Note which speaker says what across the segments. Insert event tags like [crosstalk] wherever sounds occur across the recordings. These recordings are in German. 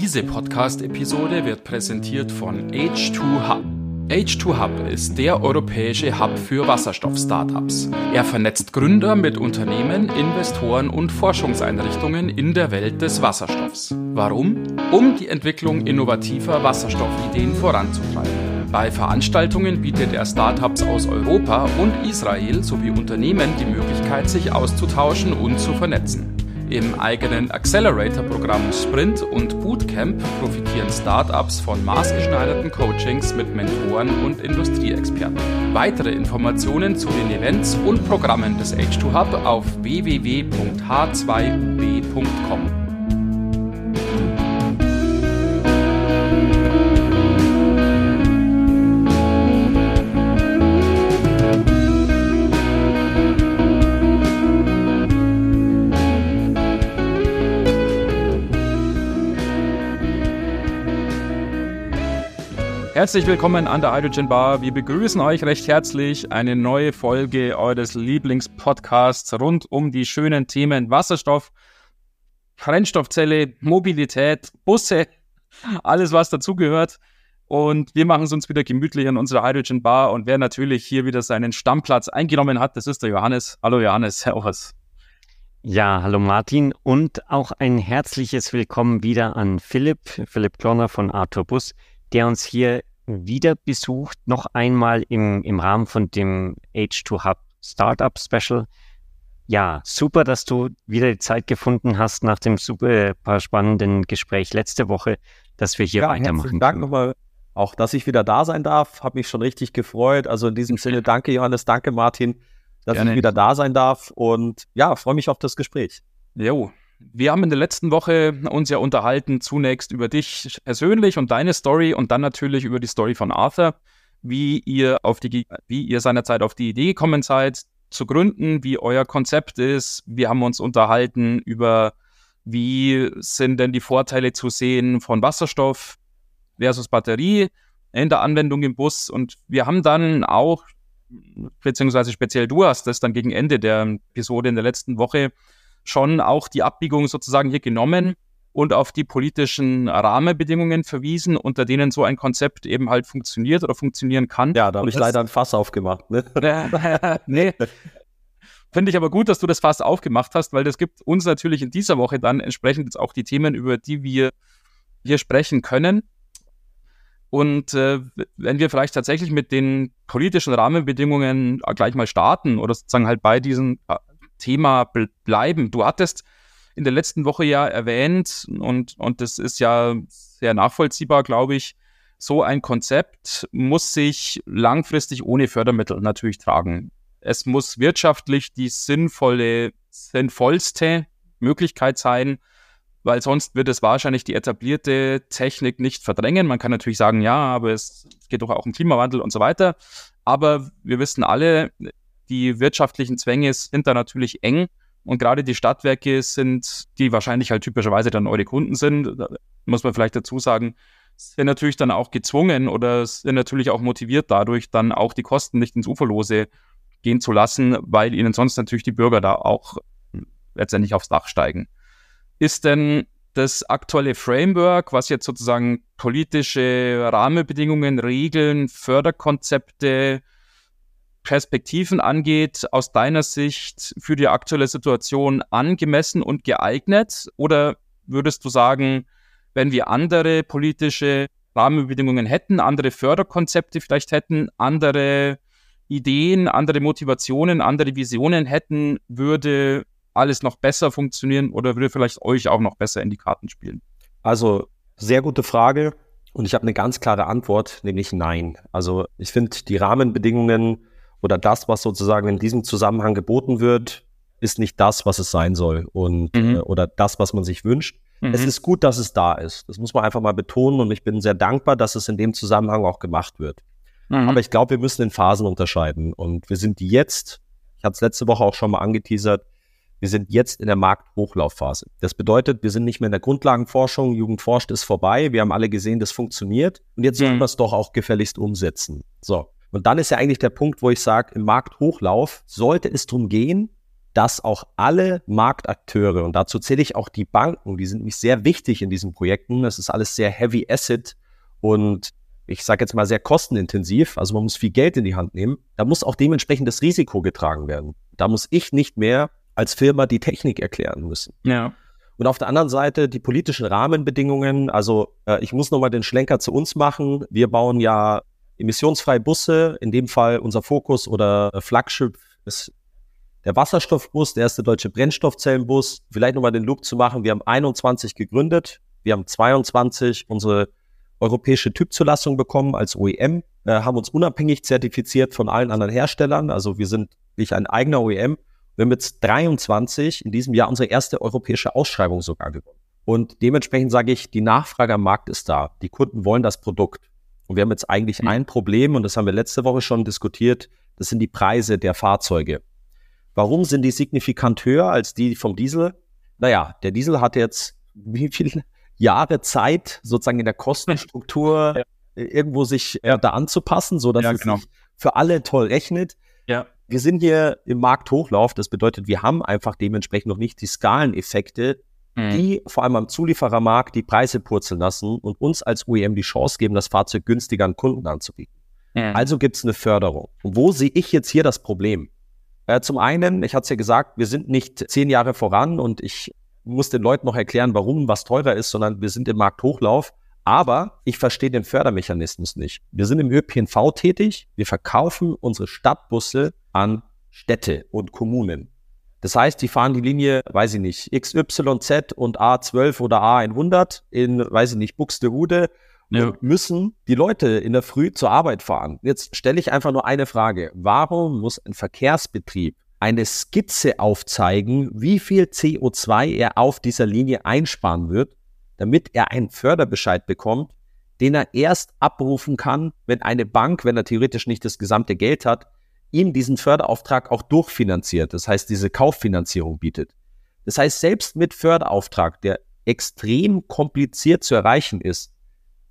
Speaker 1: Diese Podcast-Episode wird präsentiert von H2Hub. H2Hub ist der europäische Hub für Wasserstoff-Startups. Er vernetzt Gründer mit Unternehmen, Investoren und Forschungseinrichtungen in der Welt des Wasserstoffs. Warum? Um die Entwicklung innovativer Wasserstoffideen voranzutreiben. Bei Veranstaltungen bietet er Startups aus Europa und Israel sowie Unternehmen die Möglichkeit, sich auszutauschen und zu vernetzen. Im eigenen Accelerator-Programm Sprint und Bootcamp profitieren Startups von maßgeschneiderten Coachings mit Mentoren und Industrieexperten. Weitere Informationen zu den Events und Programmen des H2 Hub auf www.h2ub.com. Herzlich willkommen an der Hydrogen Bar. Wir begrüßen euch recht herzlich eine neue Folge eures Lieblingspodcasts rund um die schönen Themen Wasserstoff, Brennstoffzelle, Mobilität, Busse, alles was dazugehört. Und wir machen es uns wieder gemütlich an unserer Hydrogen Bar. Und wer natürlich hier wieder seinen Stammplatz eingenommen hat, das ist der Johannes. Hallo Johannes, Servus.
Speaker 2: Ja, hallo Martin und auch ein herzliches Willkommen wieder an Philipp, Philipp Klonner von Arthur Bus der uns hier wieder besucht, noch einmal im, im Rahmen von dem H2 Hub Startup Special. Ja, super, dass du wieder die Zeit gefunden hast nach dem super spannenden Gespräch letzte Woche, dass wir hier ja, weitermachen.
Speaker 3: Dank nochmal, auch dass ich wieder da sein darf. Habe mich schon richtig gefreut. Also in diesem Sinne, danke Johannes, danke Martin, dass Gerne. ich wieder da sein darf. Und ja, freue mich auf das Gespräch.
Speaker 1: Jo, wir haben in der letzten Woche uns ja unterhalten, zunächst über dich persönlich und deine Story und dann natürlich über die Story von Arthur, wie ihr auf die, wie ihr seinerzeit auf die Idee gekommen seid, zu gründen, wie euer Konzept ist. Wir haben uns unterhalten über, wie sind denn die Vorteile zu sehen von Wasserstoff versus Batterie in der Anwendung im Bus. Und wir haben dann auch, beziehungsweise speziell du hast das dann gegen Ende der Episode in der letzten Woche schon auch die Abbiegung sozusagen hier genommen und auf die politischen Rahmenbedingungen verwiesen, unter denen so ein Konzept eben halt funktioniert oder funktionieren kann.
Speaker 3: Ja, da habe ich leider ein Fass aufgemacht. Ne? [laughs]
Speaker 1: nee. Finde ich aber gut, dass du das Fass aufgemacht hast, weil das gibt uns natürlich in dieser Woche dann entsprechend jetzt auch die Themen, über die wir hier sprechen können. Und äh, wenn wir vielleicht tatsächlich mit den politischen Rahmenbedingungen gleich mal starten oder sozusagen halt bei diesen Thema bleiben. Du hattest in der letzten Woche ja erwähnt, und, und das ist ja sehr nachvollziehbar, glaube ich, so ein Konzept muss sich langfristig ohne Fördermittel natürlich tragen. Es muss wirtschaftlich die sinnvolle, sinnvollste Möglichkeit sein, weil sonst wird es wahrscheinlich die etablierte Technik nicht verdrängen. Man kann natürlich sagen, ja, aber es geht doch auch um Klimawandel und so weiter. Aber wir wissen alle, die wirtschaftlichen Zwänge sind da natürlich eng. Und gerade die Stadtwerke sind, die wahrscheinlich halt typischerweise dann eure Kunden sind, muss man vielleicht dazu sagen, sind natürlich dann auch gezwungen oder sind natürlich auch motiviert dadurch, dann auch die Kosten nicht ins Uferlose gehen zu lassen, weil ihnen sonst natürlich die Bürger da auch letztendlich aufs Dach steigen. Ist denn das aktuelle Framework, was jetzt sozusagen politische Rahmenbedingungen, Regeln, Förderkonzepte, Perspektiven angeht, aus deiner Sicht für die aktuelle Situation angemessen und geeignet? Oder würdest du sagen, wenn wir andere politische Rahmenbedingungen hätten, andere Förderkonzepte vielleicht hätten, andere Ideen, andere Motivationen, andere Visionen hätten, würde alles noch besser funktionieren oder würde vielleicht euch auch noch besser in die Karten spielen?
Speaker 3: Also sehr gute Frage und ich habe eine ganz klare Antwort, nämlich nein. Also ich finde die Rahmenbedingungen oder das, was sozusagen in diesem Zusammenhang geboten wird, ist nicht das, was es sein soll und mhm. äh, oder das, was man sich wünscht. Mhm. Es ist gut, dass es da ist. Das muss man einfach mal betonen und ich bin sehr dankbar, dass es in dem Zusammenhang auch gemacht wird. Mhm. Aber ich glaube, wir müssen in Phasen unterscheiden und wir sind jetzt, ich hatte es letzte Woche auch schon mal angeteasert, wir sind jetzt in der Markthochlaufphase. Das bedeutet, wir sind nicht mehr in der Grundlagenforschung, Jugend forscht ist vorbei, wir haben alle gesehen, das funktioniert und jetzt mhm. wir es doch auch gefälligst umsetzen. So. Und dann ist ja eigentlich der Punkt, wo ich sage, im Markthochlauf sollte es darum gehen, dass auch alle Marktakteure, und dazu zähle ich auch die Banken, die sind nämlich sehr wichtig in diesen Projekten. Das ist alles sehr heavy asset und ich sage jetzt mal sehr kostenintensiv. Also man muss viel Geld in die Hand nehmen. Da muss auch dementsprechend das Risiko getragen werden. Da muss ich nicht mehr als Firma die Technik erklären müssen.
Speaker 1: Ja.
Speaker 3: Und auf der anderen Seite die politischen Rahmenbedingungen. Also äh, ich muss nochmal den Schlenker zu uns machen. Wir bauen ja emissionsfreie Busse. In dem Fall unser Fokus oder Flagship ist der Wasserstoffbus, der erste deutsche Brennstoffzellenbus. Vielleicht nochmal den Loop zu machen. Wir haben 21 gegründet. Wir haben 22 unsere europäische Typzulassung bekommen als OEM, äh, haben uns unabhängig zertifiziert von allen anderen Herstellern. Also wir sind nicht ein eigener OEM. Wir haben jetzt 23 in diesem Jahr unsere erste europäische Ausschreibung sogar gewonnen. Und dementsprechend sage ich, die Nachfrage am Markt ist da. Die Kunden wollen das Produkt. Und wir haben jetzt eigentlich mhm. ein Problem, und das haben wir letzte Woche schon diskutiert, das sind die Preise der Fahrzeuge. Warum sind die signifikant höher als die vom Diesel? Naja, der Diesel hat jetzt wie viele Jahre Zeit, sozusagen in der Kostenstruktur [laughs] ja. irgendwo sich ja. da anzupassen, so dass ja, es genau. sich für alle toll rechnet.
Speaker 1: Ja.
Speaker 3: Wir sind hier im Markthochlauf. Das bedeutet, wir haben einfach dementsprechend noch nicht die Skaleneffekte. Die vor allem am Zulieferermarkt die Preise purzeln lassen und uns als OEM die Chance geben, das Fahrzeug günstiger an Kunden anzubieten. Mhm. Also gibt es eine Förderung. Und wo sehe ich jetzt hier das Problem? Äh, zum einen, ich hatte es ja gesagt, wir sind nicht zehn Jahre voran und ich muss den Leuten noch erklären, warum was teurer ist, sondern wir sind im Markthochlauf. Aber ich verstehe den Fördermechanismus nicht. Wir sind im ÖPNV tätig. Wir verkaufen unsere Stadtbusse an Städte und Kommunen. Das heißt, die fahren die Linie, weiß ich nicht, XYZ und A12 oder A100 in, weiß ich nicht, Buxtehude ja. und müssen die Leute in der Früh zur Arbeit fahren. Jetzt stelle ich einfach nur eine Frage. Warum muss ein Verkehrsbetrieb eine Skizze aufzeigen, wie viel CO2 er auf dieser Linie einsparen wird, damit er einen Förderbescheid bekommt, den er erst abrufen kann, wenn eine Bank, wenn er theoretisch nicht das gesamte Geld hat, ihm diesen Förderauftrag auch durchfinanziert. Das heißt, diese Kauffinanzierung bietet. Das heißt, selbst mit Förderauftrag, der extrem kompliziert zu erreichen ist,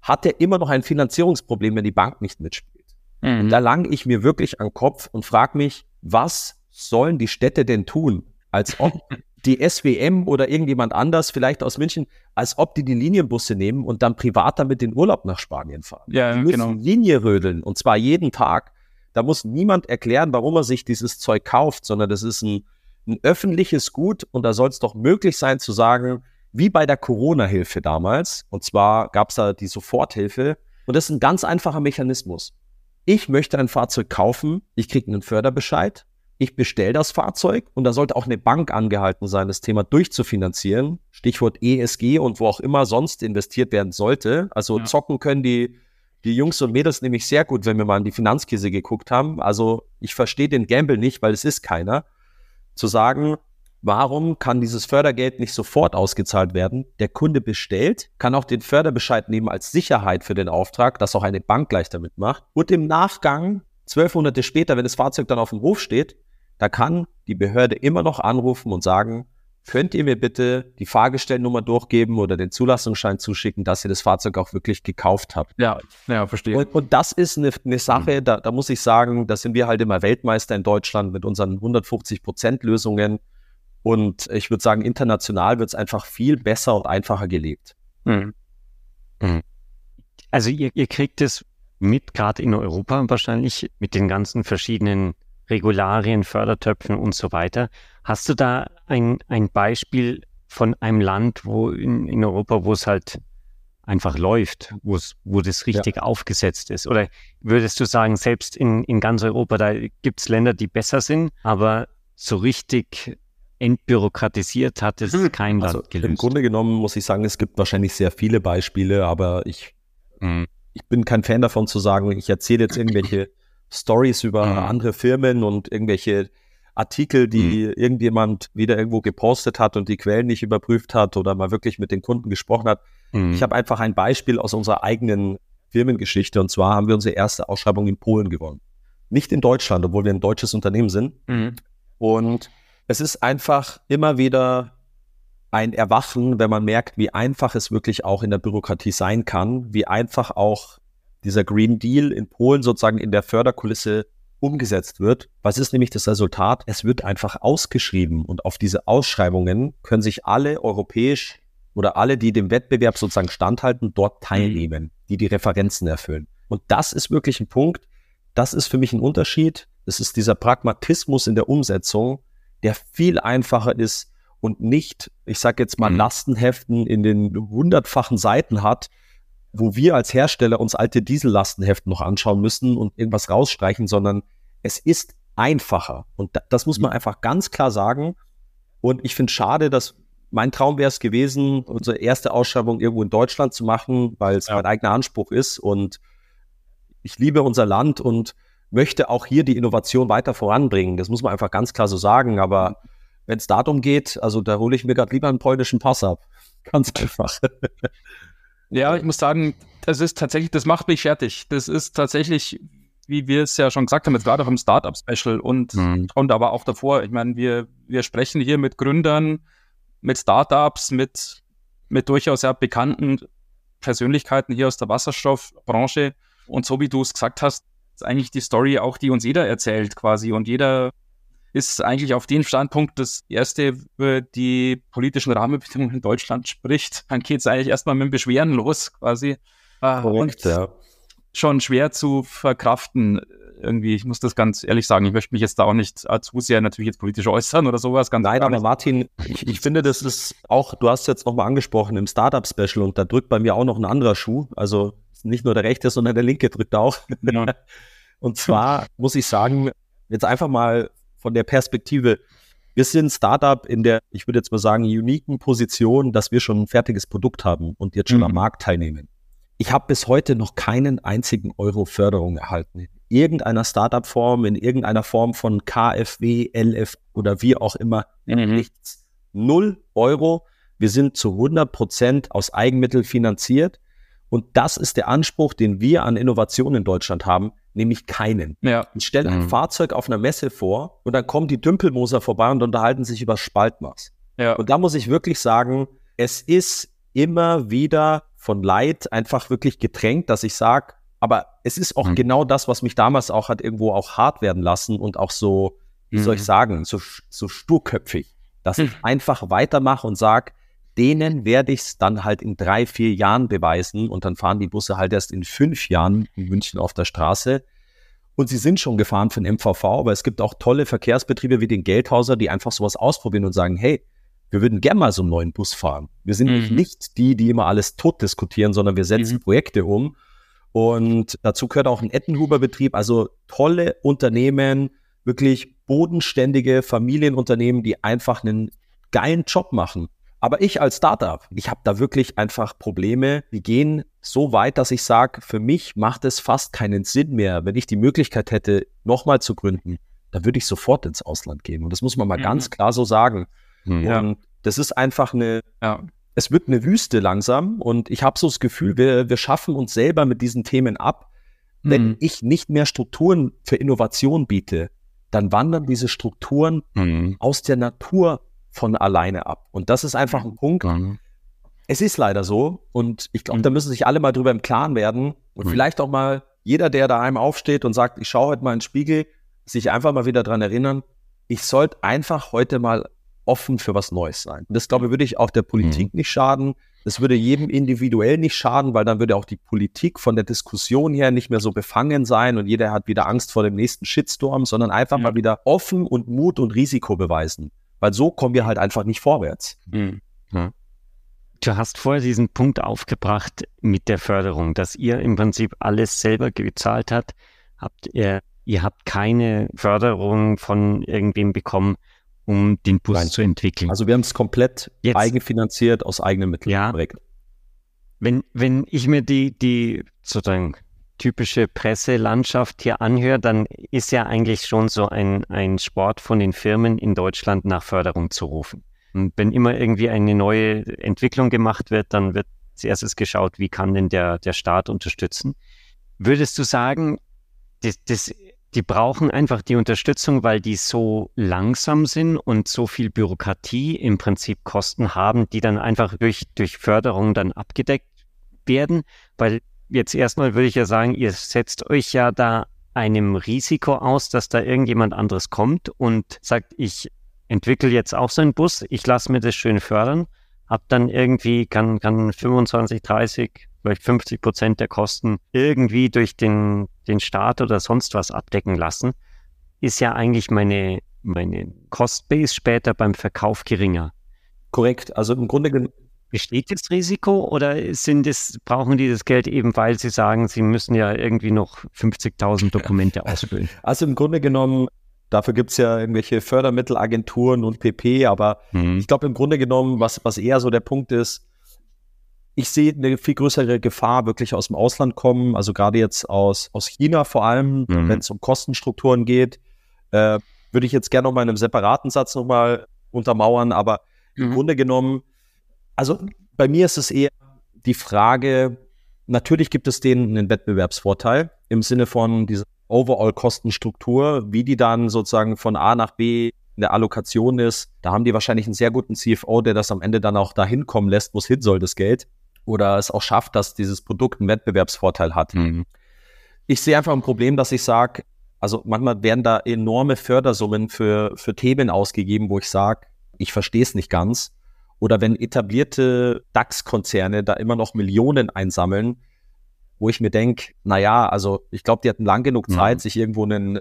Speaker 3: hat er immer noch ein Finanzierungsproblem, wenn die Bank nicht mitspielt. Mhm. Da lang ich mir wirklich an den Kopf und frage mich, was sollen die Städte denn tun? Als ob [laughs] die SWM oder irgendjemand anders, vielleicht aus München, als ob die die Linienbusse nehmen und dann privat damit den Urlaub nach Spanien fahren.
Speaker 1: Ja,
Speaker 3: die müssen
Speaker 1: genau.
Speaker 3: Linie rödeln und zwar jeden Tag. Da muss niemand erklären, warum er sich dieses Zeug kauft, sondern das ist ein, ein öffentliches Gut und da soll es doch möglich sein zu sagen, wie bei der Corona-Hilfe damals. Und zwar gab es da die Soforthilfe. Und das ist ein ganz einfacher Mechanismus. Ich möchte ein Fahrzeug kaufen, ich kriege einen Förderbescheid, ich bestelle das Fahrzeug und da sollte auch eine Bank angehalten sein, das Thema durchzufinanzieren. Stichwort ESG und wo auch immer sonst investiert werden sollte. Also ja. zocken können die, die Jungs und Mädels nämlich sehr gut, wenn wir mal in die Finanzkrise geguckt haben. Also ich verstehe den Gamble nicht, weil es ist keiner. Zu sagen, warum kann dieses Fördergeld nicht sofort ausgezahlt werden? Der Kunde bestellt, kann auch den Förderbescheid nehmen als Sicherheit für den Auftrag, dass auch eine Bank gleich damit macht. Und im Nachgang zwölf Monate später, wenn das Fahrzeug dann auf dem Hof steht, da kann die Behörde immer noch anrufen und sagen, könnt ihr mir bitte die Fahrgestellnummer durchgeben oder den Zulassungsschein zuschicken, dass ihr das Fahrzeug auch wirklich gekauft habt.
Speaker 1: Ja, ja, verstehe.
Speaker 3: Und, und das ist eine, eine Sache, da, da muss ich sagen, da sind wir halt immer Weltmeister in Deutschland mit unseren 150 Prozent Lösungen. Und ich würde sagen, international wird es einfach viel besser und einfacher gelebt. Mhm.
Speaker 2: Mhm. Also ihr, ihr kriegt es mit, gerade in Europa wahrscheinlich, mit den ganzen verschiedenen Regularien, Fördertöpfen und so weiter. Hast du da ein, ein Beispiel von einem Land, wo in, in Europa, wo es halt einfach läuft, wo es, wo das richtig ja. aufgesetzt ist? Oder würdest du sagen, selbst in, in ganz Europa, da gibt es Länder, die besser sind, aber so richtig entbürokratisiert hat es hm. kein Land also gelöst?
Speaker 3: Im Grunde genommen muss ich sagen, es gibt wahrscheinlich sehr viele Beispiele, aber ich, hm. ich bin kein Fan davon zu sagen, ich erzähle jetzt irgendwelche [clears throat] Stories über mhm. andere Firmen und irgendwelche Artikel, die mhm. irgendjemand wieder irgendwo gepostet hat und die Quellen nicht überprüft hat oder mal wirklich mit den Kunden gesprochen hat. Mhm. Ich habe einfach ein Beispiel aus unserer eigenen Firmengeschichte und zwar haben wir unsere erste Ausschreibung in Polen gewonnen. Nicht in Deutschland, obwohl wir ein deutsches Unternehmen sind. Mhm. Und es ist einfach immer wieder ein Erwachen, wenn man merkt, wie einfach es wirklich auch in der Bürokratie sein kann, wie einfach auch dieser Green Deal in Polen sozusagen in der Förderkulisse umgesetzt wird. Was ist nämlich das Resultat? Es wird einfach ausgeschrieben und auf diese Ausschreibungen können sich alle europäisch oder alle, die dem Wettbewerb sozusagen standhalten, dort teilnehmen, die die Referenzen erfüllen. Und das ist wirklich ein Punkt, das ist für mich ein Unterschied. Es ist dieser Pragmatismus in der Umsetzung, der viel einfacher ist und nicht, ich sage jetzt mal, mhm. Lastenheften in den hundertfachen Seiten hat, wo wir als Hersteller uns alte Diesellastenheften noch anschauen müssen und irgendwas rausstreichen, sondern es ist einfacher. Und das muss man mhm. einfach ganz klar sagen. Und ich finde schade, dass mein Traum wäre es gewesen, unsere erste Ausschreibung irgendwo in Deutschland zu machen, weil es ja. mein eigener Anspruch ist. Und ich liebe unser Land und möchte auch hier die Innovation weiter voranbringen. Das muss man einfach ganz klar so sagen. Aber wenn es darum geht, also da hole ich mir gerade lieber einen polnischen Pass ab. [laughs] Ganz einfach. [laughs]
Speaker 1: Ja, ich muss sagen, das ist tatsächlich, das macht mich fertig. Das ist tatsächlich, wie wir es ja schon gesagt haben, jetzt gerade im Startup-Special und, mhm. und aber auch davor. Ich meine, wir, wir sprechen hier mit Gründern, mit Startups, mit, mit durchaus ja bekannten Persönlichkeiten hier aus der Wasserstoffbranche. Und so wie du es gesagt hast, ist eigentlich die Story auch, die uns jeder erzählt quasi. Und jeder ist eigentlich auf den Standpunkt das erste über die politischen Rahmenbedingungen in Deutschland spricht. Dann geht es eigentlich erstmal mit dem Beschweren los quasi.
Speaker 3: Ah, Korrekt, ja.
Speaker 1: Schon schwer zu verkraften irgendwie. Ich muss das ganz ehrlich sagen. Ich möchte mich jetzt da auch nicht zu sehr natürlich jetzt politisch äußern oder sowas.
Speaker 3: Ganz Nein, aber Martin, ich, ich, finde, das ist auch, du hast jetzt nochmal angesprochen im Startup-Special und da drückt bei mir auch noch ein anderer Schuh. Also nicht nur der rechte, sondern der linke drückt auch. Ja. [laughs] Und zwar muss ich sagen, jetzt einfach mal von der Perspektive, wir sind Startup in der, ich würde jetzt mal sagen, uniken Position, dass wir schon ein fertiges Produkt haben und jetzt schon mhm. am Markt teilnehmen. Ich habe bis heute noch keinen einzigen Euro Förderung erhalten. In irgendeiner Startup-Form, in irgendeiner Form von KfW, LF oder wie auch immer. Mhm. Nichts. Null Euro. Wir sind zu 100 Prozent aus Eigenmitteln finanziert. Und das ist der Anspruch, den wir an Innovation in Deutschland haben nämlich keinen. Ja. Ich stelle ein mhm. Fahrzeug auf einer Messe vor und dann kommen die Dümpelmoser vorbei und unterhalten sich über Spaltmaß. Ja. Und da muss ich wirklich sagen, es ist immer wieder von Leid einfach wirklich getränkt, dass ich sage, aber es ist auch mhm. genau das, was mich damals auch hat irgendwo auch hart werden lassen und auch so, wie mhm. soll ich mhm. sagen, so, so sturköpfig, dass ich mhm. einfach weitermache und sage, denen werde ich es dann halt in drei, vier Jahren beweisen und dann fahren die Busse halt erst in fünf Jahren in München auf der Straße. Und sie sind schon gefahren für den MVV, aber es gibt auch tolle Verkehrsbetriebe wie den Geldhauser, die einfach sowas ausprobieren und sagen, hey, wir würden gern mal so einen neuen Bus fahren. Wir sind mhm. nicht die, die immer alles tot diskutieren, sondern wir setzen mhm. Projekte um. Und dazu gehört auch ein Ettenhuber-Betrieb, also tolle Unternehmen, wirklich bodenständige Familienunternehmen, die einfach einen geilen Job machen. Aber ich als Startup, ich habe da wirklich einfach Probleme. Die gehen so weit, dass ich sage, für mich macht es fast keinen Sinn mehr, wenn ich die Möglichkeit hätte, nochmal zu gründen, dann würde ich sofort ins Ausland gehen. Und das muss man mal mhm. ganz klar so sagen. Mhm. Und das ist einfach eine, ja. es wird eine Wüste langsam. Und ich habe so das Gefühl, wir, wir schaffen uns selber mit diesen Themen ab. Mhm. Wenn ich nicht mehr Strukturen für Innovation biete, dann wandern diese Strukturen mhm. aus der Natur von alleine ab. Und das ist einfach ein Punkt. Mhm. Es ist leider so. Und ich glaube, mhm. da müssen sich alle mal drüber im Klaren werden. Und mhm. vielleicht auch mal jeder, der daheim aufsteht und sagt, ich schaue heute mal in den Spiegel, sich einfach mal wieder dran erinnern, ich sollte einfach heute mal offen für was Neues sein. Und das, glaube ich, würde ich auch der Politik mhm. nicht schaden. Das würde jedem individuell nicht schaden, weil dann würde auch die Politik von der Diskussion her nicht mehr so befangen sein und jeder hat wieder Angst vor dem nächsten Shitstorm, sondern einfach ja. mal wieder offen und Mut und Risiko beweisen weil so kommen wir halt einfach nicht vorwärts. Mhm.
Speaker 2: Ja. Du hast vorher diesen Punkt aufgebracht mit der Förderung, dass ihr im Prinzip alles selber gezahlt habt. Habt ihr, ihr habt keine Förderung von irgendwem bekommen, um den Bus Nein. zu entwickeln.
Speaker 3: Also wir haben es komplett Jetzt, eigenfinanziert aus eigenen Mitteln.
Speaker 2: Ja. Wenn, wenn ich mir die, die sozusagen typische Presselandschaft hier anhört, dann ist ja eigentlich schon so ein, ein Sport von den Firmen in Deutschland nach Förderung zu rufen. Und wenn immer irgendwie eine neue Entwicklung gemacht wird, dann wird als erstes geschaut, wie kann denn der, der Staat unterstützen. Würdest du sagen, das, das, die brauchen einfach die Unterstützung, weil die so langsam sind und so viel Bürokratie im Prinzip Kosten haben, die dann einfach durch, durch Förderung dann abgedeckt werden, weil jetzt erstmal würde ich ja sagen, ihr setzt euch ja da einem Risiko aus, dass da irgendjemand anderes kommt und sagt, ich entwickle jetzt auch so einen Bus, ich lasse mir das schön fördern, hab dann irgendwie, kann, kann 25, 30, vielleicht 50 Prozent der Kosten irgendwie durch den, den Staat oder sonst was abdecken lassen, ist ja eigentlich meine, meine Cost-Base später beim Verkauf geringer.
Speaker 3: Korrekt. Also im Grunde genommen.
Speaker 2: Besteht das Risiko oder sind es, brauchen die das Geld eben, weil sie sagen, sie müssen ja irgendwie noch 50.000 Dokumente ausfüllen? [laughs]
Speaker 3: Also im Grunde genommen, dafür gibt es ja irgendwelche Fördermittelagenturen und PP, aber mhm. ich glaube im Grunde genommen, was, was eher so der Punkt ist, ich sehe eine viel größere Gefahr wirklich aus dem Ausland kommen, also gerade jetzt aus, aus China vor allem, mhm. wenn es um Kostenstrukturen geht. Äh, würde ich jetzt gerne noch mal in einem separaten Satz nochmal untermauern, aber mhm. im Grunde genommen, also bei mir ist es eher die Frage, natürlich gibt es denen einen Wettbewerbsvorteil im Sinne von dieser Overall-Kostenstruktur, wie die dann sozusagen von A nach B in der Allokation ist. Da haben die wahrscheinlich einen sehr guten CFO, der das am Ende dann auch dahin kommen lässt, wo es hin soll, das Geld. Oder es auch schafft, dass dieses Produkt einen Wettbewerbsvorteil hat. Mhm. Ich sehe einfach ein Problem, dass ich sage, also manchmal werden da enorme Fördersummen für, für Themen ausgegeben, wo ich sage, ich verstehe es nicht ganz. Oder wenn etablierte DAX-Konzerne da immer noch Millionen einsammeln, wo ich mir denke, naja, also ich glaube, die hatten lang genug mhm. Zeit, mhm. sich irgendwo einen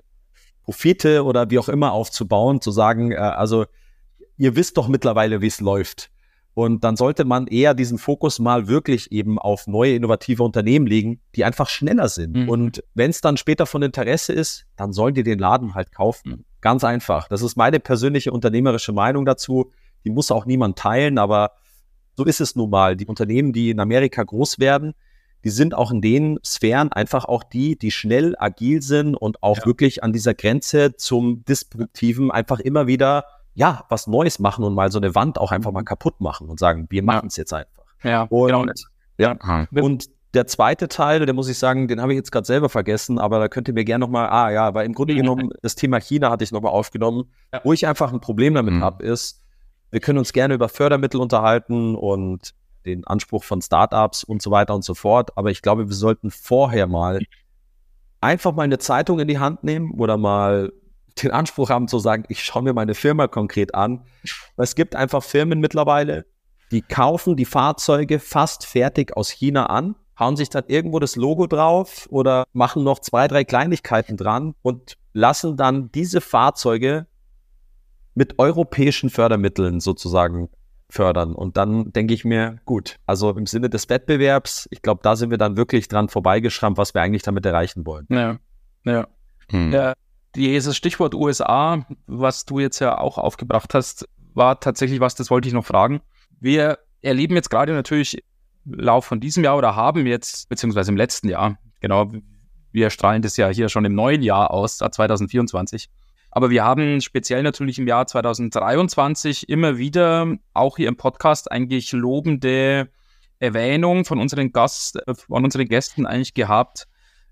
Speaker 3: Profite oder wie auch immer aufzubauen, zu sagen, äh, also ihr wisst doch mittlerweile, wie es läuft. Und dann sollte man eher diesen Fokus mal wirklich eben auf neue innovative Unternehmen legen, die einfach schneller sind. Mhm. Und wenn es dann später von Interesse ist, dann sollen die den Laden halt kaufen. Mhm. Ganz einfach. Das ist meine persönliche unternehmerische Meinung dazu. Die muss auch niemand teilen, aber so ist es nun mal. Die Unternehmen, die in Amerika groß werden, die sind auch in den Sphären einfach auch die, die schnell, agil sind und auch ja. wirklich an dieser Grenze zum Disruptiven einfach immer wieder ja, was Neues machen und mal so eine Wand auch einfach mal kaputt machen und sagen, wir machen es jetzt einfach.
Speaker 1: Ja,
Speaker 3: und, genau. Ja, und der zweite Teil, der muss ich sagen, den habe ich jetzt gerade selber vergessen, aber da könnt ihr mir gerne nochmal, ah ja, weil im Grunde genommen, das Thema China hatte ich nochmal aufgenommen. Ja. Wo ich einfach ein Problem damit mhm. habe, ist, wir können uns gerne über Fördermittel unterhalten und den Anspruch von Startups und so weiter und so fort, aber ich glaube, wir sollten vorher mal einfach mal eine Zeitung in die Hand nehmen oder mal den Anspruch haben zu sagen, ich schaue mir meine Firma konkret an. Es gibt einfach Firmen mittlerweile, die kaufen die Fahrzeuge fast fertig aus China an, hauen sich dann irgendwo das Logo drauf oder machen noch zwei, drei Kleinigkeiten dran und lassen dann diese Fahrzeuge mit europäischen Fördermitteln sozusagen fördern. Und dann denke ich mir, gut, also im Sinne des Wettbewerbs, ich glaube, da sind wir dann wirklich dran vorbeigeschrammt, was wir eigentlich damit erreichen wollen.
Speaker 1: Ja, ja. Hm. ja dieses Stichwort USA, was du jetzt ja auch aufgebracht hast, war tatsächlich was, das wollte ich noch fragen. Wir erleben jetzt gerade natürlich im Lauf von diesem Jahr oder haben jetzt, beziehungsweise im letzten Jahr, genau, wir strahlen das ja hier schon im neuen Jahr aus, 2024. Aber wir haben speziell natürlich im Jahr 2023 immer wieder auch hier im Podcast eigentlich lobende Erwähnung von unseren Gast, äh, von unseren Gästen eigentlich gehabt,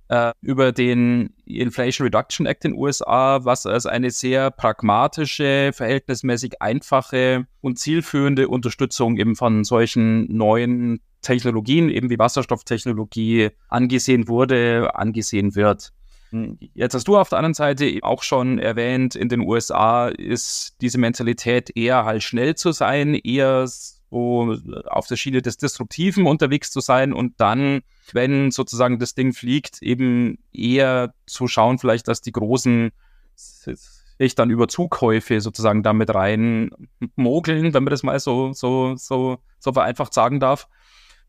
Speaker 1: äh, über den Inflation Reduction Act in den USA, was als eine sehr pragmatische, verhältnismäßig einfache und zielführende Unterstützung eben von solchen neuen Technologien, eben wie Wasserstofftechnologie, angesehen wurde, angesehen wird. Hm, jetzt hast du auf der anderen Seite auch schon erwähnt, in den USA ist diese Mentalität eher halt schnell zu sein, eher so auf der Schiene des Disruptiven unterwegs zu sein und dann, wenn sozusagen das Ding fliegt, eben eher zu schauen, vielleicht, dass die großen sich dann über Zukäufe sozusagen damit rein mogeln, wenn man das mal so, so, so, so vereinfacht sagen darf.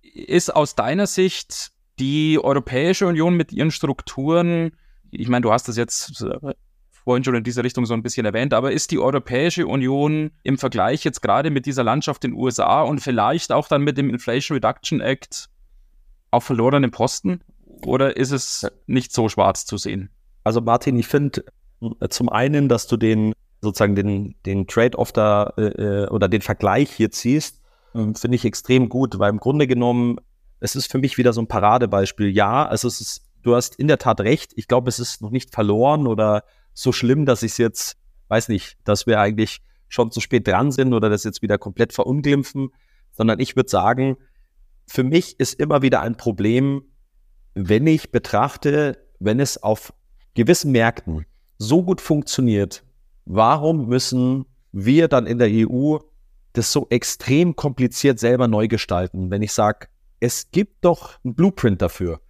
Speaker 1: Ist aus deiner Sicht die Europäische Union mit ihren Strukturen, ich meine, du hast das jetzt vorhin schon in dieser Richtung so ein bisschen erwähnt, aber ist die Europäische Union im Vergleich jetzt gerade mit dieser Landschaft in den USA und vielleicht auch dann mit dem Inflation Reduction Act auf verlorenen Posten? Oder ist es nicht so schwarz zu sehen?
Speaker 3: Also Martin, ich finde äh, zum einen, dass du den sozusagen den, den Trade-off da äh, äh, oder den Vergleich hier ziehst, äh, finde ich extrem gut, weil im Grunde genommen, es ist für mich wieder so ein Paradebeispiel. Ja, also es ist, du hast in der Tat recht. Ich glaube, es ist noch nicht verloren oder so schlimm, dass ich es jetzt, weiß nicht, dass wir eigentlich schon zu spät dran sind oder das jetzt wieder komplett verunglimpfen, sondern ich würde sagen, für mich ist immer wieder ein Problem, wenn ich betrachte, wenn es auf gewissen Märkten so gut funktioniert, warum müssen wir dann in der EU das so extrem kompliziert selber neu gestalten, wenn ich sage, es gibt doch einen Blueprint dafür.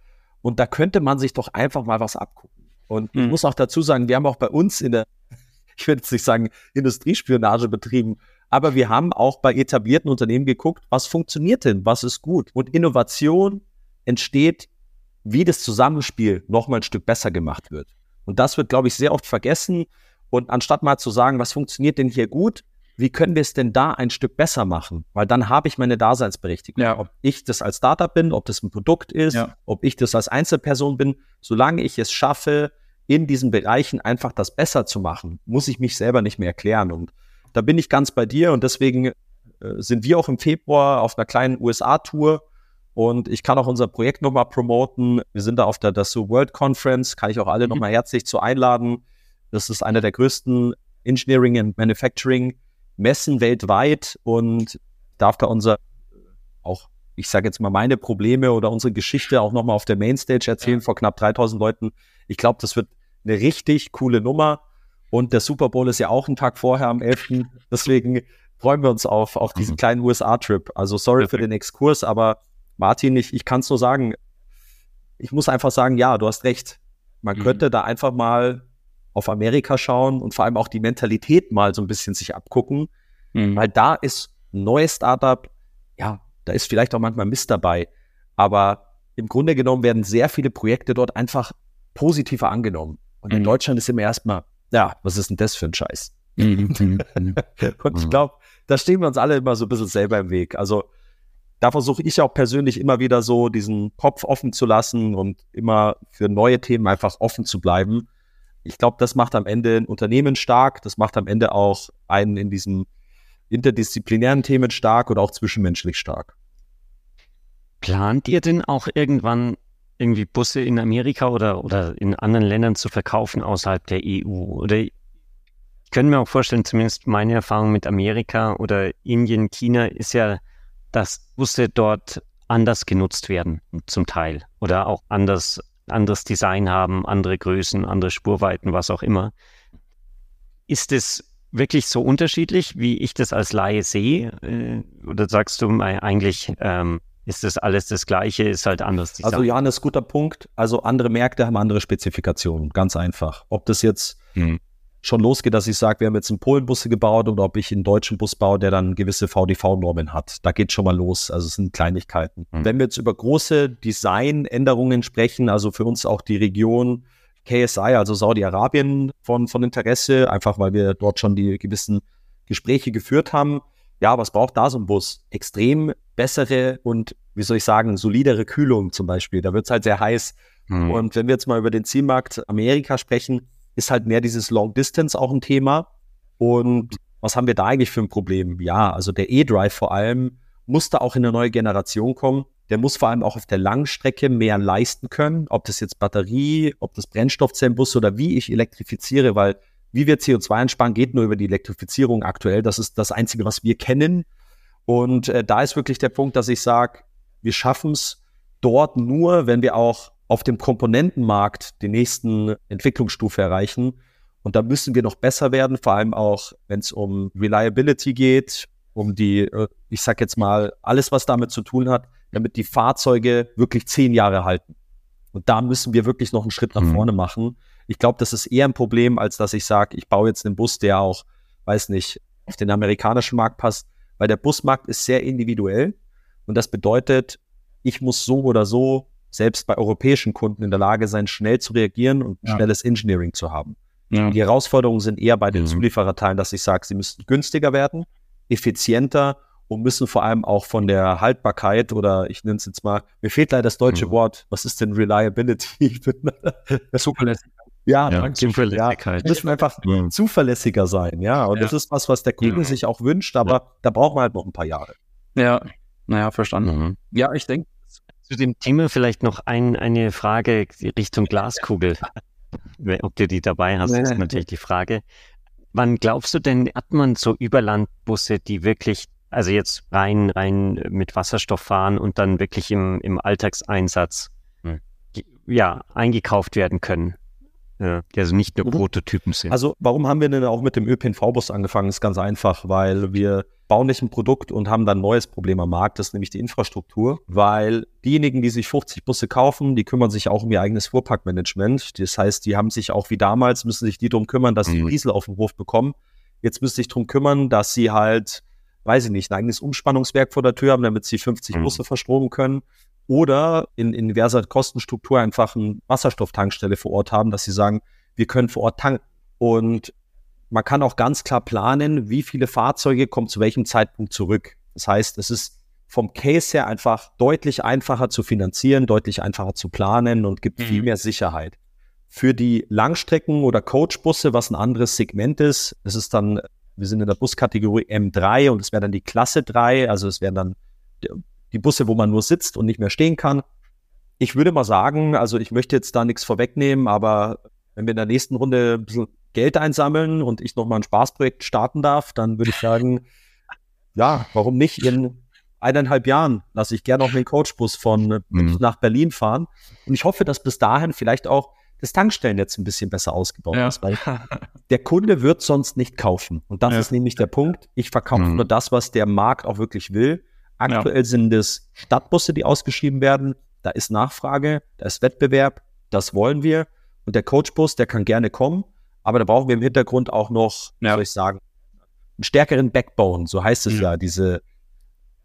Speaker 3: Und da könnte man sich doch einfach mal was abgucken. Und mhm. ich muss auch dazu sagen, wir haben auch bei uns in der, [laughs] ich würde jetzt nicht sagen, Industriespionage betrieben, aber wir haben auch bei etablierten Unternehmen geguckt, was funktioniert denn, was ist gut. Und Innovation entsteht, wie das Zusammenspiel nochmal ein Stück besser gemacht wird. Und das wird, glaube ich, sehr oft vergessen. Und anstatt mal zu sagen, was funktioniert denn hier gut, wie können wir es denn da ein Stück besser machen? Weil dann habe ich meine Daseinsberechtigung. Ja. Ob ich das als Startup bin, ob das ein Produkt ist, ja. ob ich das als Einzelperson bin, solange ich es schaffe, in diesen Bereichen einfach das besser zu machen, muss ich mich selber nicht mehr erklären. Und da bin ich ganz bei dir und deswegen äh, sind wir auch im Februar auf einer kleinen USA-Tour und ich kann auch unser Projekt nochmal promoten. Wir sind da auf der Dassault World Conference, kann ich auch alle mhm. nochmal herzlich zu einladen. Das ist einer der größten Engineering and Manufacturing Messen weltweit und darf da unser auch, ich sage jetzt mal meine Probleme oder unsere Geschichte auch nochmal auf der Mainstage erzählen ja. vor knapp 3000 Leuten. Ich glaube, das wird eine richtig coole Nummer und der Super Bowl ist ja auch einen Tag vorher am 11. Deswegen freuen wir uns auf, auf diesen mhm. kleinen USA-Trip. Also sorry Perfekt. für den Exkurs, aber Martin, ich, ich kann es nur sagen, ich muss einfach sagen, ja, du hast recht. Man mhm. könnte da einfach mal auf Amerika schauen und vor allem auch die Mentalität mal so ein bisschen sich abgucken, mhm. weil da ist ein neues Startup, ja, da ist vielleicht auch manchmal Mist dabei, aber im Grunde genommen werden sehr viele Projekte dort einfach positiver angenommen. Und mhm. in Deutschland ist immer erstmal, ja, was ist denn das für ein Scheiß? Mhm. mhm. Mhm. [laughs] und ich glaube, da stehen wir uns alle immer so ein bisschen selber im Weg. Also da versuche ich auch persönlich immer wieder so diesen Kopf offen zu lassen und immer für neue Themen einfach offen zu bleiben ich glaube, das macht am Ende ein Unternehmen stark, das macht am Ende auch einen in diesen interdisziplinären Themen stark oder auch zwischenmenschlich stark.
Speaker 2: Plant ihr denn auch irgendwann irgendwie Busse in Amerika oder, oder in anderen Ländern zu verkaufen außerhalb der EU? Oder ich könnte mir auch vorstellen, zumindest meine Erfahrung mit Amerika oder Indien, China ist ja, dass Busse dort anders genutzt werden, zum Teil, oder auch anders anderes Design haben, andere Größen, andere Spurweiten, was auch immer. Ist es wirklich so unterschiedlich, wie ich das als Laie sehe? Äh, oder sagst du eigentlich, ähm, ist das alles das Gleiche, ist halt anders
Speaker 3: Design? Also Jan, ist guter Punkt. Also andere Märkte haben andere Spezifikationen, ganz einfach. Ob das jetzt hm schon losgeht, dass ich sage, wir haben jetzt einen Polenbusse gebaut oder ob ich einen deutschen Bus baue, der dann gewisse VDV-Normen hat. Da geht schon mal los. Also es sind Kleinigkeiten. Mhm. Wenn wir jetzt über große Designänderungen sprechen, also für uns auch die Region KSI, also Saudi-Arabien von, von Interesse, einfach weil wir dort schon die gewissen Gespräche geführt haben. Ja, was braucht da so ein Bus? Extrem bessere und, wie soll ich sagen, solidere Kühlung zum Beispiel. Da wird es halt sehr heiß. Mhm. Und wenn wir jetzt mal über den Zielmarkt Amerika sprechen, ist halt mehr dieses Long Distance auch ein Thema. Und was haben wir da eigentlich für ein Problem? Ja, also der E-Drive vor allem muss da auch in eine neue Generation kommen. Der muss vor allem auch auf der Langstrecke mehr leisten können, ob das jetzt Batterie, ob das Brennstoffzellenbus oder wie ich elektrifiziere, weil wie wir CO2 einsparen, geht nur über die Elektrifizierung aktuell. Das ist das Einzige, was wir kennen. Und äh, da ist wirklich der Punkt, dass ich sage, wir schaffen es dort nur, wenn wir auch auf dem Komponentenmarkt die nächsten Entwicklungsstufe erreichen. Und da müssen wir noch besser werden, vor allem auch, wenn es um Reliability geht, um die, äh, ich sag jetzt mal, alles, was damit zu tun hat, damit die Fahrzeuge wirklich zehn Jahre halten. Und da müssen wir wirklich noch einen Schritt nach mhm. vorne machen. Ich glaube, das ist eher ein Problem, als dass ich sage, ich baue jetzt einen Bus, der auch, weiß nicht, auf den amerikanischen Markt passt, weil der Busmarkt ist sehr individuell. Und das bedeutet, ich muss so oder so selbst bei europäischen Kunden in der Lage sein, schnell zu reagieren und ja. schnelles Engineering zu haben. Ja. Die Herausforderungen sind eher bei den mhm. Zuliefererteilen, dass ich sage, sie müssen günstiger werden, effizienter und müssen vor allem auch von der Haltbarkeit oder ich nenne es jetzt mal, mir fehlt leider das deutsche mhm. Wort, was ist denn Reliability? [laughs]
Speaker 1: Zuverlässigkeit.
Speaker 3: Ja, ja danke. Zuverlässigkeit. Ja, müssen einfach ja. zuverlässiger sein, ja. Und ja. das ist was, was der Kunde sich auch wünscht, aber da braucht man halt noch ein paar Jahre.
Speaker 1: Ja, naja, verstanden. Mhm. Ja, ich denke,
Speaker 2: zu dem Thema vielleicht noch ein, eine Frage Richtung Glaskugel. Ob du die dabei hast, ist natürlich die Frage. Wann glaubst du denn, hat man so Überlandbusse, die wirklich, also jetzt rein, rein mit Wasserstoff fahren und dann wirklich im, im Alltagseinsatz, hm. ja, eingekauft werden können? ja, die also nicht nur mhm. Prototypen sind.
Speaker 3: Also warum haben wir denn auch mit dem ÖPNV-Bus angefangen? Das ist ganz einfach, weil wir bauen nicht ein Produkt und haben dann ein neues Problem am Markt, das ist nämlich die Infrastruktur, weil diejenigen, die sich 50 Busse kaufen, die kümmern sich auch um ihr eigenes Fuhrparkmanagement. Das heißt, die haben sich auch wie damals, müssen sich die darum kümmern, dass sie mhm. Diesel auf dem Hof bekommen. Jetzt müssen sie sich darum kümmern, dass sie halt, weiß ich nicht, ein eigenes Umspannungswerk vor der Tür haben, damit sie 50 mhm. Busse verstromen können oder in, in diverser Kostenstruktur einfach eine Wasserstofftankstelle vor Ort haben, dass sie sagen, wir können vor Ort tanken. Und man kann auch ganz klar planen, wie viele Fahrzeuge kommen zu welchem Zeitpunkt zurück. Das heißt, es ist vom Case her einfach deutlich einfacher zu finanzieren, deutlich einfacher zu planen und gibt mhm. viel mehr Sicherheit. Für die Langstrecken- oder Coachbusse, was ein anderes Segment ist, es ist dann, wir sind in der Buskategorie M3 und es wäre dann die Klasse 3, also es wären dann die Busse, wo man nur sitzt und nicht mehr stehen kann. Ich würde mal sagen, also ich möchte jetzt da nichts vorwegnehmen, aber wenn wir in der nächsten Runde ein bisschen Geld einsammeln und ich nochmal ein Spaßprojekt starten darf, dann würde ich sagen, [laughs] ja, warum nicht in eineinhalb Jahren lasse ich gerne auch den Coachbus von mhm. nach Berlin fahren. Und ich hoffe, dass bis dahin vielleicht auch das Tankstellennetz ein bisschen besser ausgebaut ja. ist, weil der Kunde wird sonst nicht kaufen. Und das ja. ist nämlich der Punkt. Ich verkaufe mhm. nur das, was der Markt auch wirklich will. Aktuell ja. sind es Stadtbusse, die ausgeschrieben werden. Da ist Nachfrage, da ist Wettbewerb, das wollen wir. Und der Coachbus, der kann gerne kommen, aber da brauchen wir im Hintergrund auch noch, ja. soll ich sagen, einen stärkeren Backbone, so heißt es mhm. ja, diese,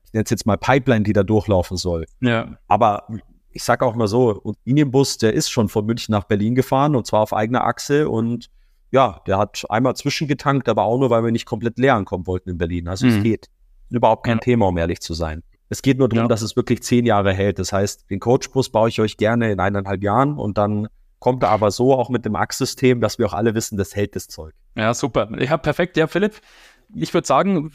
Speaker 3: ich nenne es jetzt mal Pipeline, die da durchlaufen soll. Ja. Aber ich sage auch mal so, ein Linienbus, der ist schon von München nach Berlin gefahren und zwar auf eigener Achse und ja, der hat einmal zwischengetankt, aber auch nur, weil wir nicht komplett leer ankommen wollten in Berlin. Also mhm. es geht. Überhaupt kein ja. Thema, um ehrlich zu sein. Es geht nur darum, ja. dass es wirklich zehn Jahre hält. Das heißt, den Coachbus baue ich euch gerne in eineinhalb Jahren und dann kommt er aber so auch mit dem Achssystem, dass wir auch alle wissen, das hält das Zeug.
Speaker 1: Ja, super. Ja, perfekt. Ja, Philipp, ich würde sagen,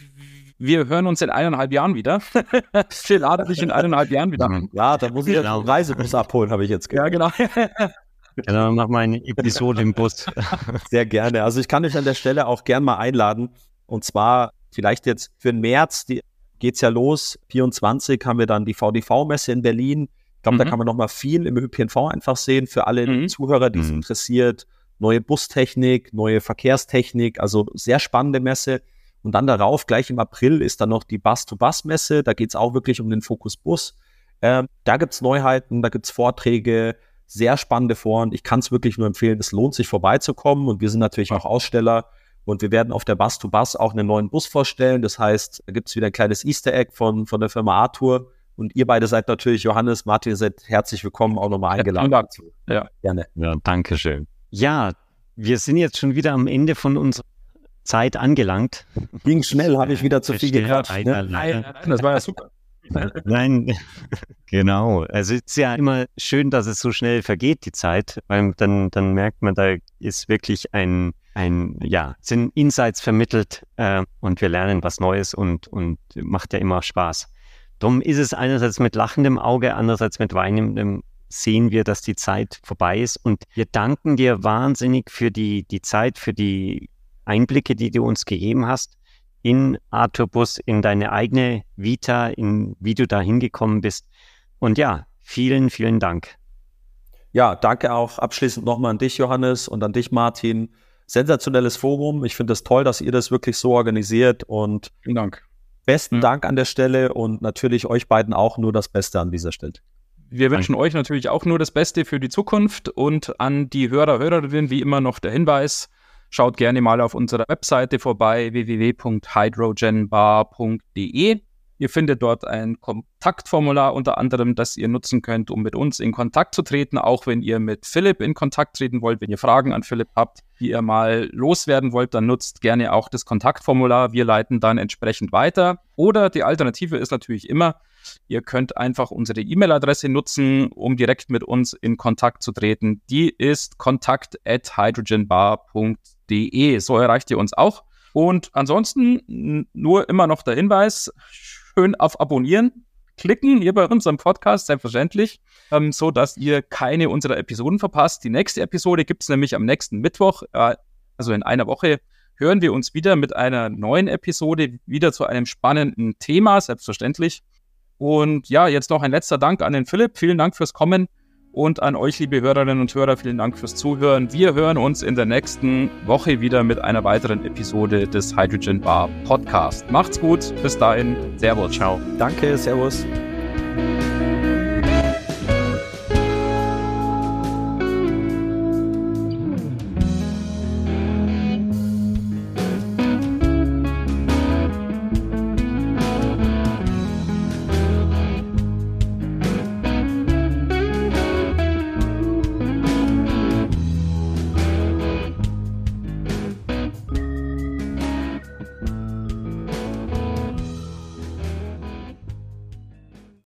Speaker 1: wir hören uns in eineinhalb Jahren wieder. [laughs] Phil lade dich in eineinhalb Jahren wieder.
Speaker 3: Ja, da muss ich genau. einen Reisebus abholen, habe ich jetzt
Speaker 1: gehört. Ja, genau.
Speaker 2: Genau, mach mal eine Episode im Bus. [laughs]
Speaker 3: Sehr gerne. Also ich kann euch an der Stelle auch gern mal einladen. Und zwar vielleicht jetzt für den März geht es ja los. 24 haben wir dann die VDV-Messe in Berlin. Ich glaube, mhm. da kann man noch mal viel im ÖPNV einfach sehen für alle mhm. Zuhörer, die es mhm. interessiert. Neue Bustechnik, neue Verkehrstechnik, also sehr spannende Messe. Und dann darauf, gleich im April, ist dann noch die Bus-to-Bus-Messe. Da geht es auch wirklich um den Fokus Bus. Ähm, da gibt es Neuheiten, da gibt es Vorträge, sehr spannende und ich kann es wirklich nur empfehlen, es lohnt sich vorbeizukommen. Und wir sind natürlich auch Aussteller und wir werden auf der Bus-to-Bus auch einen neuen Bus vorstellen. Das heißt, da gibt es wieder ein kleines Easter Egg von, von der Firma Arthur. Und ihr beide seid natürlich, Johannes, Martin, seid herzlich willkommen, auch nochmal eingeladen.
Speaker 2: Ja, ja. gerne. Ja, danke schön. Ja, wir sind jetzt schon wieder am Ende von unserer Zeit angelangt.
Speaker 3: Ging schnell, habe ich wieder zu viel gequatscht.
Speaker 2: Ne? Nein, nein, nein, das war ja super. Nein, [laughs] genau. Also es ist ja immer schön, dass es so schnell vergeht, die Zeit, weil dann, dann merkt man, da ist wirklich ein, ein, ja, sind Insights vermittelt äh, und wir lernen was Neues und, und macht ja immer Spaß. Darum ist es einerseits mit lachendem Auge, andererseits mit weinendem sehen wir, dass die Zeit vorbei ist und wir danken dir wahnsinnig für die, die Zeit, für die Einblicke, die du uns gegeben hast in Arturbus, in deine eigene Vita, in wie du da hingekommen bist. Und ja, vielen, vielen Dank.
Speaker 3: Ja, danke auch abschließend nochmal an dich, Johannes, und an dich, Martin sensationelles Forum. Ich finde es das toll, dass ihr das wirklich so organisiert und
Speaker 1: vielen Dank.
Speaker 3: Besten mhm. Dank an der Stelle und natürlich euch beiden auch nur das Beste an dieser Stelle.
Speaker 1: Wir wünschen euch natürlich auch nur das Beste für die Zukunft und an die Hörer, Hörerinnen wie immer noch der Hinweis, schaut gerne mal auf unserer Webseite vorbei www.hydrogenbar.de. Ihr findet dort ein Kontaktformular unter anderem, das ihr nutzen könnt, um mit uns in Kontakt zu treten, auch wenn ihr mit Philipp in Kontakt treten wollt, wenn ihr Fragen an Philipp habt, die ihr mal loswerden wollt, dann nutzt gerne auch das Kontaktformular. Wir leiten dann entsprechend weiter. Oder die Alternative ist natürlich immer, ihr könnt einfach unsere E-Mail-Adresse nutzen, um direkt mit uns in Kontakt zu treten. Die ist kontakt at hydrogenbar.de. So erreicht ihr uns auch. Und ansonsten nur immer noch der Hinweis, schön auf Abonnieren klicken hier bei unserem Podcast, selbstverständlich, ähm, so dass ihr keine unserer Episoden verpasst. Die nächste Episode gibt es nämlich am nächsten Mittwoch, äh, also in einer Woche hören wir uns wieder mit einer neuen Episode, wieder zu einem spannenden Thema, selbstverständlich. Und ja, jetzt noch ein letzter Dank an den Philipp. Vielen Dank fürs Kommen Und an euch, liebe Hörerinnen und Hörer, vielen Dank fürs Zuhören. Wir hören uns in der nächsten Woche wieder mit einer weiteren Episode des Hydrogen Bar Podcast. Macht's gut. Bis dahin. Servus. Ciao.
Speaker 3: Danke. Servus.